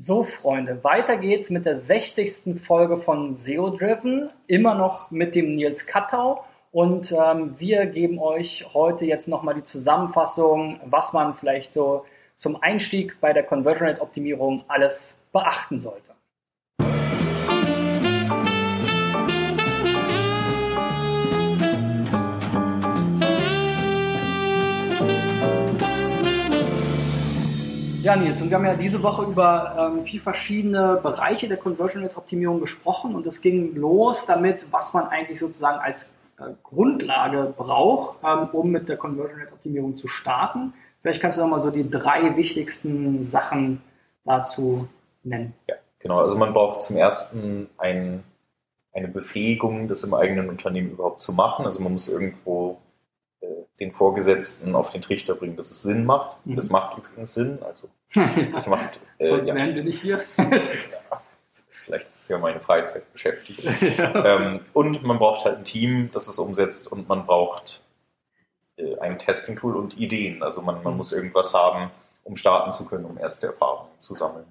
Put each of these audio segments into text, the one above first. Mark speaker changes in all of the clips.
Speaker 1: So, Freunde, weiter geht's mit der 60. Folge von SEO Driven, immer noch mit dem Nils Kattau. Und ähm, wir geben euch heute jetzt nochmal die Zusammenfassung, was man vielleicht so zum Einstieg bei der Conversion Rate Optimierung alles beachten sollte. Ja, Nils, und wir haben ja diese Woche über ähm, vier verschiedene Bereiche der Conversion Rate Optimierung gesprochen und es ging los damit, was man eigentlich sozusagen als äh, Grundlage braucht, ähm, um mit der Conversion Rate Optimierung zu starten. Vielleicht kannst du noch mal so die drei wichtigsten Sachen dazu nennen.
Speaker 2: Ja, genau. Also man braucht zum ersten ein, eine Befähigung, das im eigenen Unternehmen überhaupt zu machen. Also man muss irgendwo den Vorgesetzten auf den Trichter bringen, dass es Sinn macht. Mhm. Das macht übrigens Sinn. Also das
Speaker 1: macht, äh, Sonst ja. wären wir nicht hier.
Speaker 2: ja, vielleicht ist es ja meine Freizeitbeschäftigung. ja. ähm, und man braucht halt ein Team, das es umsetzt und man braucht äh, ein Testing-Tool und Ideen. Also man, man mhm. muss irgendwas haben, um starten zu können, um erste Erfahrungen zu sammeln.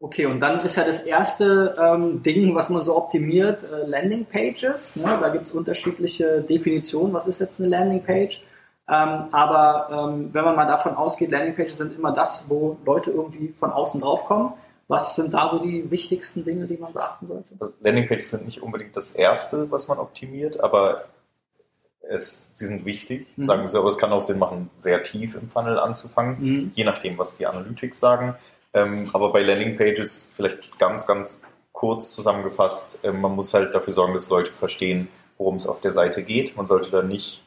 Speaker 1: Okay, und dann ist ja das erste ähm, Ding, was man so optimiert, äh, Landing Pages. Ne? Da gibt es unterschiedliche Definitionen. Was ist jetzt eine Landing Page? Ähm, aber ähm, wenn man mal davon ausgeht, Landing Pages sind immer das, wo Leute irgendwie von außen draufkommen. Was sind da so die wichtigsten Dinge, die man beachten sollte?
Speaker 2: Also Landing Pages sind nicht unbedingt das erste, was man optimiert, aber es, sie sind wichtig, mhm. sagen wir so, aber es kann auch Sinn machen, sehr tief im Funnel anzufangen, mhm. je nachdem, was die Analytics sagen. Ähm, aber bei Landing Pages vielleicht ganz, ganz kurz zusammengefasst, äh, man muss halt dafür sorgen, dass Leute verstehen, worum es auf der Seite geht. Man sollte da nicht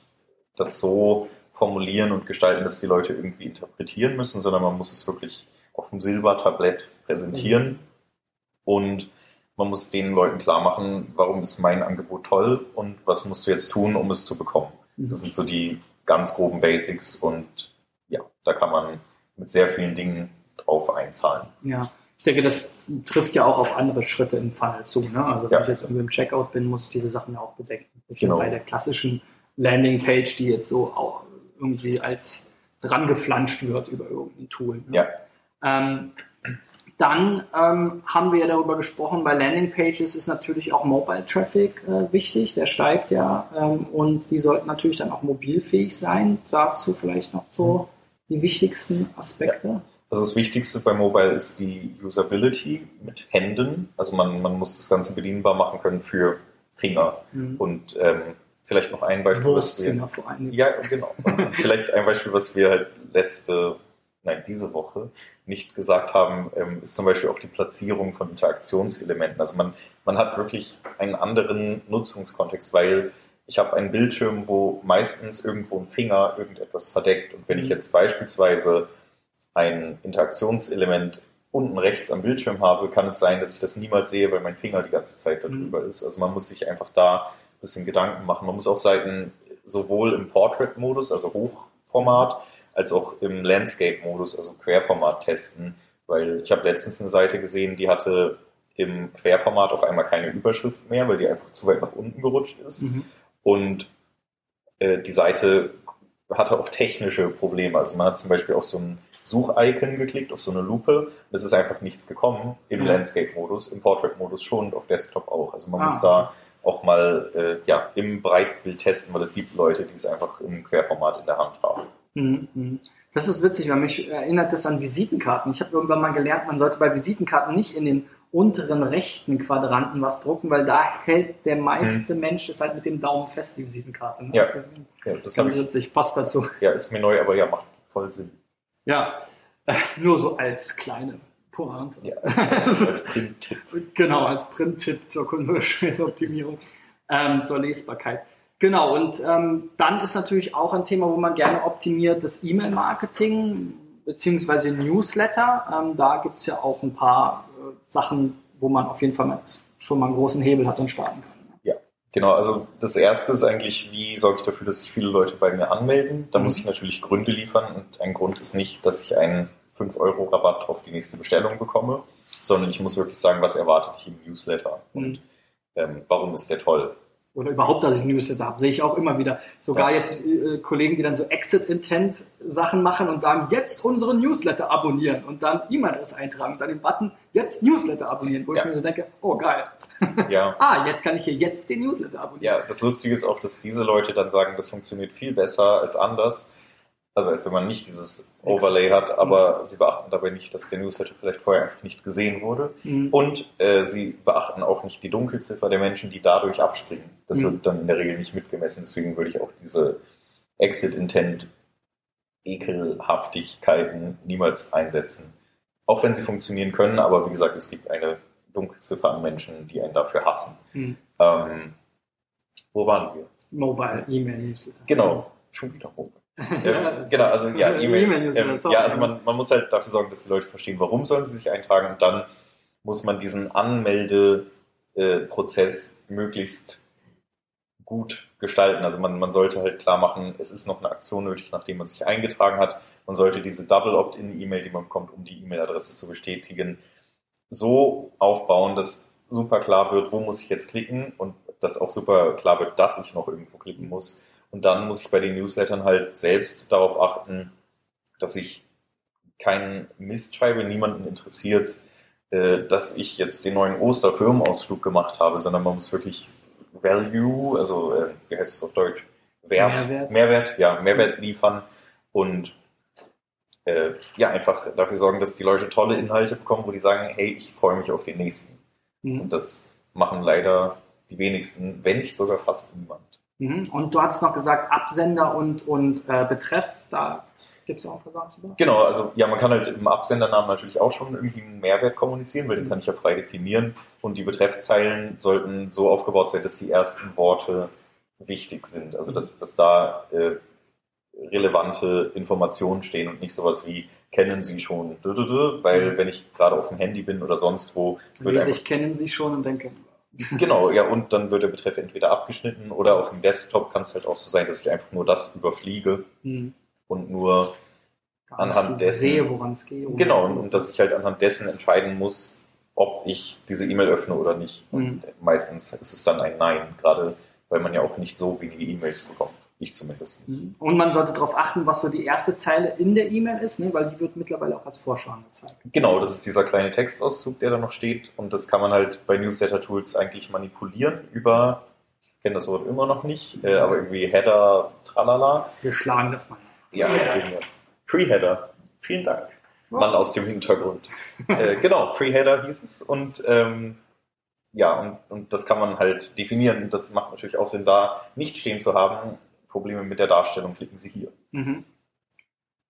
Speaker 2: das so formulieren und gestalten, dass die Leute irgendwie interpretieren müssen, sondern man muss es wirklich auf dem Silbertablett präsentieren mhm. und man muss den Leuten klar machen, warum ist mein Angebot toll und was musst du jetzt tun, um es zu bekommen. Mhm. Das sind so die ganz groben Basics und ja, da kann man mit sehr vielen Dingen drauf einzahlen.
Speaker 1: Ja, ich denke, das trifft ja auch auf andere Schritte im Funnel zu. Ne? Also wenn ja. ich jetzt irgendwie im Checkout bin, muss ich diese Sachen ja auch bedenken. Genau. Bei der klassischen Landingpage, die jetzt so auch irgendwie als dran geflanscht wird über irgendein Tool. Ne?
Speaker 2: Ja.
Speaker 1: Ähm, dann ähm, haben wir ja darüber gesprochen, bei Landingpages ist natürlich auch Mobile Traffic äh, wichtig, der steigt ja ähm, und die sollten natürlich dann auch mobilfähig sein. Dazu vielleicht noch so mhm. die wichtigsten Aspekte. Ja.
Speaker 2: Also das Wichtigste bei Mobile ist die Usability mit Händen. Also man, man muss das Ganze bedienbar machen können für Finger. Mhm. Und ähm, vielleicht noch ein Beispiel.
Speaker 1: Wurstfinger vor allem.
Speaker 2: Ja, genau. Und vielleicht ein Beispiel, was wir halt letzte, nein, diese Woche nicht gesagt haben, ähm, ist zum Beispiel auch die Platzierung von Interaktionselementen. Also man, man hat wirklich einen anderen Nutzungskontext, weil ich habe einen Bildschirm, wo meistens irgendwo ein Finger irgendetwas verdeckt. Und wenn ich mhm. jetzt beispielsweise ein Interaktionselement unten rechts am Bildschirm habe, kann es sein, dass ich das niemals sehe, weil mein Finger die ganze Zeit darüber mhm. ist. Also man muss sich einfach da bisschen Gedanken machen. Man muss auch Seiten sowohl im Portrait-Modus, also Hochformat, als auch im Landscape-Modus, also Querformat testen, weil ich habe letztens eine Seite gesehen, die hatte im Querformat auf einmal keine Überschrift mehr, weil die einfach zu weit nach unten gerutscht ist. Mhm. Und äh, die Seite hatte auch technische Probleme. Also man hat zum Beispiel auch so ein Such-Icon geklickt, auf so eine Lupe. Es ist einfach nichts gekommen im ja. Landscape-Modus, im Portrait-Modus schon und auf Desktop auch. Also man ah. muss da auch mal äh, ja, im Breitbild testen, weil es gibt Leute, die es einfach im Querformat in der Hand haben.
Speaker 1: Mhm, mhm. Das ist witzig, weil mich erinnert das an Visitenkarten. Ich habe irgendwann mal gelernt, man sollte bei Visitenkarten nicht in den unteren rechten Quadranten was drucken, weil da hält der meiste hm. Mensch es halt mit dem Daumen fest, die Visitenkarte.
Speaker 2: Ne? Ja. Das ist
Speaker 1: ja, das ganz witzig, passt dazu.
Speaker 2: Ja, ist mir neu, aber ja, macht voll Sinn.
Speaker 1: Ja, nur so als kleine Pointe.
Speaker 2: Ja, als, als Print-Tipp.
Speaker 1: genau, als Print-Tipp zur Conversion-Optimierung, ähm, zur Lesbarkeit. Genau, und ähm, dann ist natürlich auch ein Thema, wo man gerne optimiert, das E-Mail-Marketing beziehungsweise Newsletter. Ähm, da gibt es ja auch ein paar äh, Sachen, wo man auf jeden Fall mit schon mal einen großen Hebel hat und starten kann.
Speaker 2: Genau, also das erste ist eigentlich, wie sorge ich dafür, dass sich viele Leute bei mir anmelden. Da mhm. muss ich natürlich Gründe liefern und ein Grund ist nicht, dass ich einen 5-Euro-Rabatt auf die nächste Bestellung bekomme, sondern ich muss wirklich sagen, was erwartet ich im Newsletter und mhm. ähm, warum ist der toll.
Speaker 1: oder überhaupt, dass ich Newsletter habe, sehe ich auch immer wieder. Sogar ja. jetzt äh, Kollegen, die dann so Exit-Intent-Sachen machen und sagen, jetzt unsere Newsletter abonnieren und dann E-Mail-Adresse eintragen und dann den Button, jetzt Newsletter abonnieren, wo ja. ich mir so denke, oh geil. Ja. ah, jetzt kann ich hier jetzt den Newsletter abonnieren.
Speaker 2: Ja, das Lustige ist auch, dass diese Leute dann sagen, das funktioniert viel besser als anders. Also als wenn man nicht dieses Overlay hat, aber mhm. sie beachten dabei nicht, dass der Newsletter vielleicht vorher einfach nicht gesehen wurde. Mhm. Und äh, sie beachten auch nicht die Dunkelziffer der Menschen, die dadurch abspringen. Das mhm. wird dann in der Regel nicht mitgemessen. Deswegen würde ich auch diese Exit-Intent Ekelhaftigkeiten niemals einsetzen. Auch wenn sie funktionieren können, aber wie gesagt, es gibt eine Dunkelziffer an Menschen, die einen dafür hassen. Mhm. Ähm, wo waren wir?
Speaker 1: Mobile, E-Mail, Newsletter.
Speaker 2: Genau, schon wieder Mobile ja, genau, also ja, E-Mail. E ähm, ja, also man, man muss halt dafür sorgen, dass die Leute verstehen, warum sollen sie sich eintragen und dann muss man diesen Anmeldeprozess äh, möglichst gut gestalten. Also man, man sollte halt klar machen, es ist noch eine Aktion nötig, nachdem man sich eingetragen hat. Man sollte diese Double Opt-in-E-Mail, die man bekommt, um die E-Mail-Adresse zu bestätigen, so aufbauen, dass super klar wird, wo muss ich jetzt klicken und dass auch super klar wird, dass ich noch irgendwo klicken muss. Und dann muss ich bei den Newslettern halt selbst darauf achten, dass ich keinen Mist schreibe, niemanden interessiert, äh, dass ich jetzt den neuen Osterfirmenausflug gemacht habe, sondern man muss wirklich Value, also äh, wie heißt es auf Deutsch? Wert, Mehrwert, Mehrwert ja, Mehrwert liefern und äh, ja, einfach dafür sorgen, dass die Leute tolle Inhalte bekommen, wo die sagen, hey, ich freue mich auf den nächsten. Mhm. Und das machen leider die wenigsten, wenn nicht sogar fast niemand.
Speaker 1: Mhm. Und du hast noch gesagt, Absender und, und äh, Betreff, da gibt es ja auch ein paar Sachen zu
Speaker 2: Genau, also ja, man kann halt im Absendernamen natürlich auch schon irgendwie einen Mehrwert kommunizieren, weil den kann ich ja frei definieren. Und die Betreffzeilen sollten so aufgebaut sein, dass die ersten Worte wichtig sind. Also dass, dass da äh, relevante Informationen stehen und nicht sowas wie kennen Sie schon, weil mhm. wenn ich gerade auf dem Handy bin oder sonst wo,
Speaker 1: würde ich kennen Sie schon und denke,
Speaker 2: Genau, ja, und dann wird der Betreff entweder abgeschnitten oder auf dem Desktop kann es halt auch so sein, dass ich einfach nur das überfliege mhm. und nur Gar anhand dessen.
Speaker 1: sehe, woran es geht.
Speaker 2: Genau, und, und, dass ich halt anhand dessen entscheiden muss, ob ich diese E-Mail öffne oder nicht. Mhm. Und meistens ist es dann ein Nein, gerade weil man ja auch nicht so wenige E-Mails bekommt. Ich zumindest.
Speaker 1: Mhm. Und man sollte darauf achten, was so die erste Zeile in der E-Mail ist, ne? weil die wird mittlerweile auch als Vorschau angezeigt.
Speaker 2: Genau, das ist dieser kleine Textauszug, der da noch steht. Und das kann man halt bei Newsletter-Tools eigentlich manipulieren über, ich kenne das Wort immer noch nicht, äh, aber irgendwie Header, tralala.
Speaker 1: Wir schlagen das mal.
Speaker 2: Ja, Pre-Header. Vielen Dank. Oh. Mann aus dem Hintergrund. äh, genau, Pre-Header hieß es. Und ähm, ja, und, und das kann man halt definieren. Und das macht natürlich auch Sinn, da nicht stehen zu haben, Probleme mit der Darstellung, klicken Sie hier. Mhm.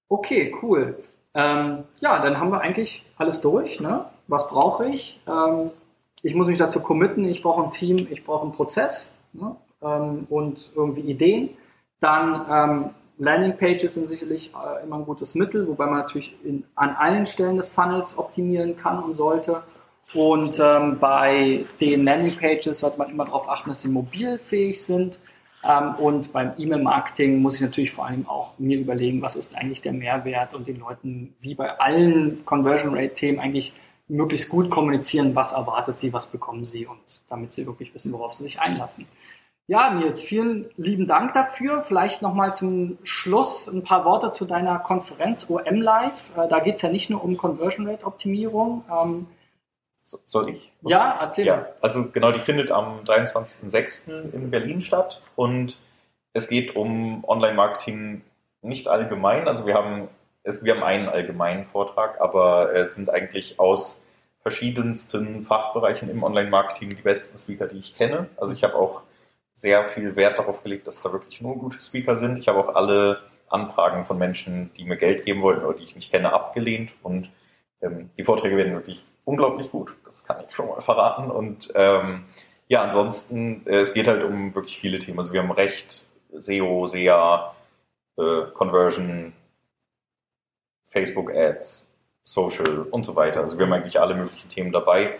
Speaker 1: Okay, cool. Ähm, ja, dann haben wir eigentlich alles durch. Ne? Was brauche ich? Ähm, ich muss mich dazu committen, ich brauche ein Team, ich brauche einen Prozess ne? ähm, und irgendwie Ideen. Dann ähm, Landingpages sind sicherlich äh, immer ein gutes Mittel, wobei man natürlich in, an allen Stellen des Funnels optimieren kann und sollte. Und ähm, bei den Landingpages sollte man immer darauf achten, dass sie mobilfähig sind. Ähm, und beim E-Mail-Marketing muss ich natürlich vor allem auch mir überlegen, was ist eigentlich der Mehrwert und den Leuten, wie bei allen Conversion Rate-Themen, eigentlich möglichst gut kommunizieren, was erwartet sie, was bekommen sie und damit sie wirklich wissen, worauf sie sich einlassen. Ja, Nils, vielen lieben Dank dafür. Vielleicht nochmal zum Schluss ein paar Worte zu deiner Konferenz OM Live. Äh, da geht es ja nicht nur um Conversion Rate Optimierung.
Speaker 2: Soll ich?
Speaker 1: Was ja, erzähl ja,
Speaker 2: Also genau, die findet am 23.06. in Berlin statt und es geht um Online-Marketing nicht allgemein. Also wir haben, es, wir haben einen allgemeinen Vortrag, aber es sind eigentlich aus verschiedensten Fachbereichen im Online-Marketing die besten Speaker, die ich kenne. Also ich habe auch sehr viel Wert darauf gelegt, dass da wirklich nur gute Speaker sind. Ich habe auch alle Anfragen von Menschen, die mir Geld geben wollten oder die ich nicht kenne, abgelehnt und ähm, die Vorträge werden wirklich unglaublich gut. Das kann ich schon mal verraten. Und ähm, ja, ansonsten, äh, es geht halt um wirklich viele Themen. Also wir haben Recht, SEO, SEA, äh, Conversion, Facebook Ads, Social und so weiter. Also wir haben eigentlich alle möglichen Themen dabei.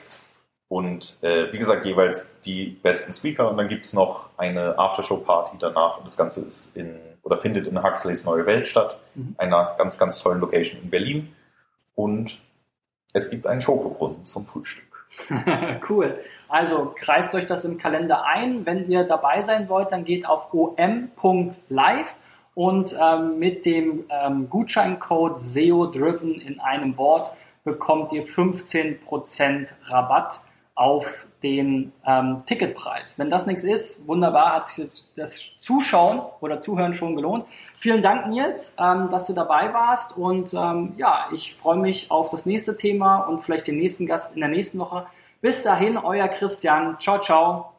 Speaker 2: Und äh, wie gesagt, jeweils die besten Speaker. Und dann gibt's noch eine Aftershow-Party danach. Und das Ganze ist in oder findet in Huxleys Neue Welt statt, mhm. einer ganz, ganz tollen Location in Berlin. Und es gibt einen Schokobrunnen zum Frühstück.
Speaker 1: cool. Also kreist euch das im Kalender ein. Wenn ihr dabei sein wollt, dann geht auf om.live und ähm, mit dem ähm, Gutscheincode SEO-Driven in einem Wort bekommt ihr 15% Rabatt auf den ähm, Ticketpreis. Wenn das nichts ist, wunderbar, hat sich das Zuschauen oder Zuhören schon gelohnt. Vielen Dank, Nils, ähm, dass du dabei warst und ähm, ja, ich freue mich auf das nächste Thema und vielleicht den nächsten Gast in der nächsten Woche. Bis dahin, euer Christian. Ciao, ciao.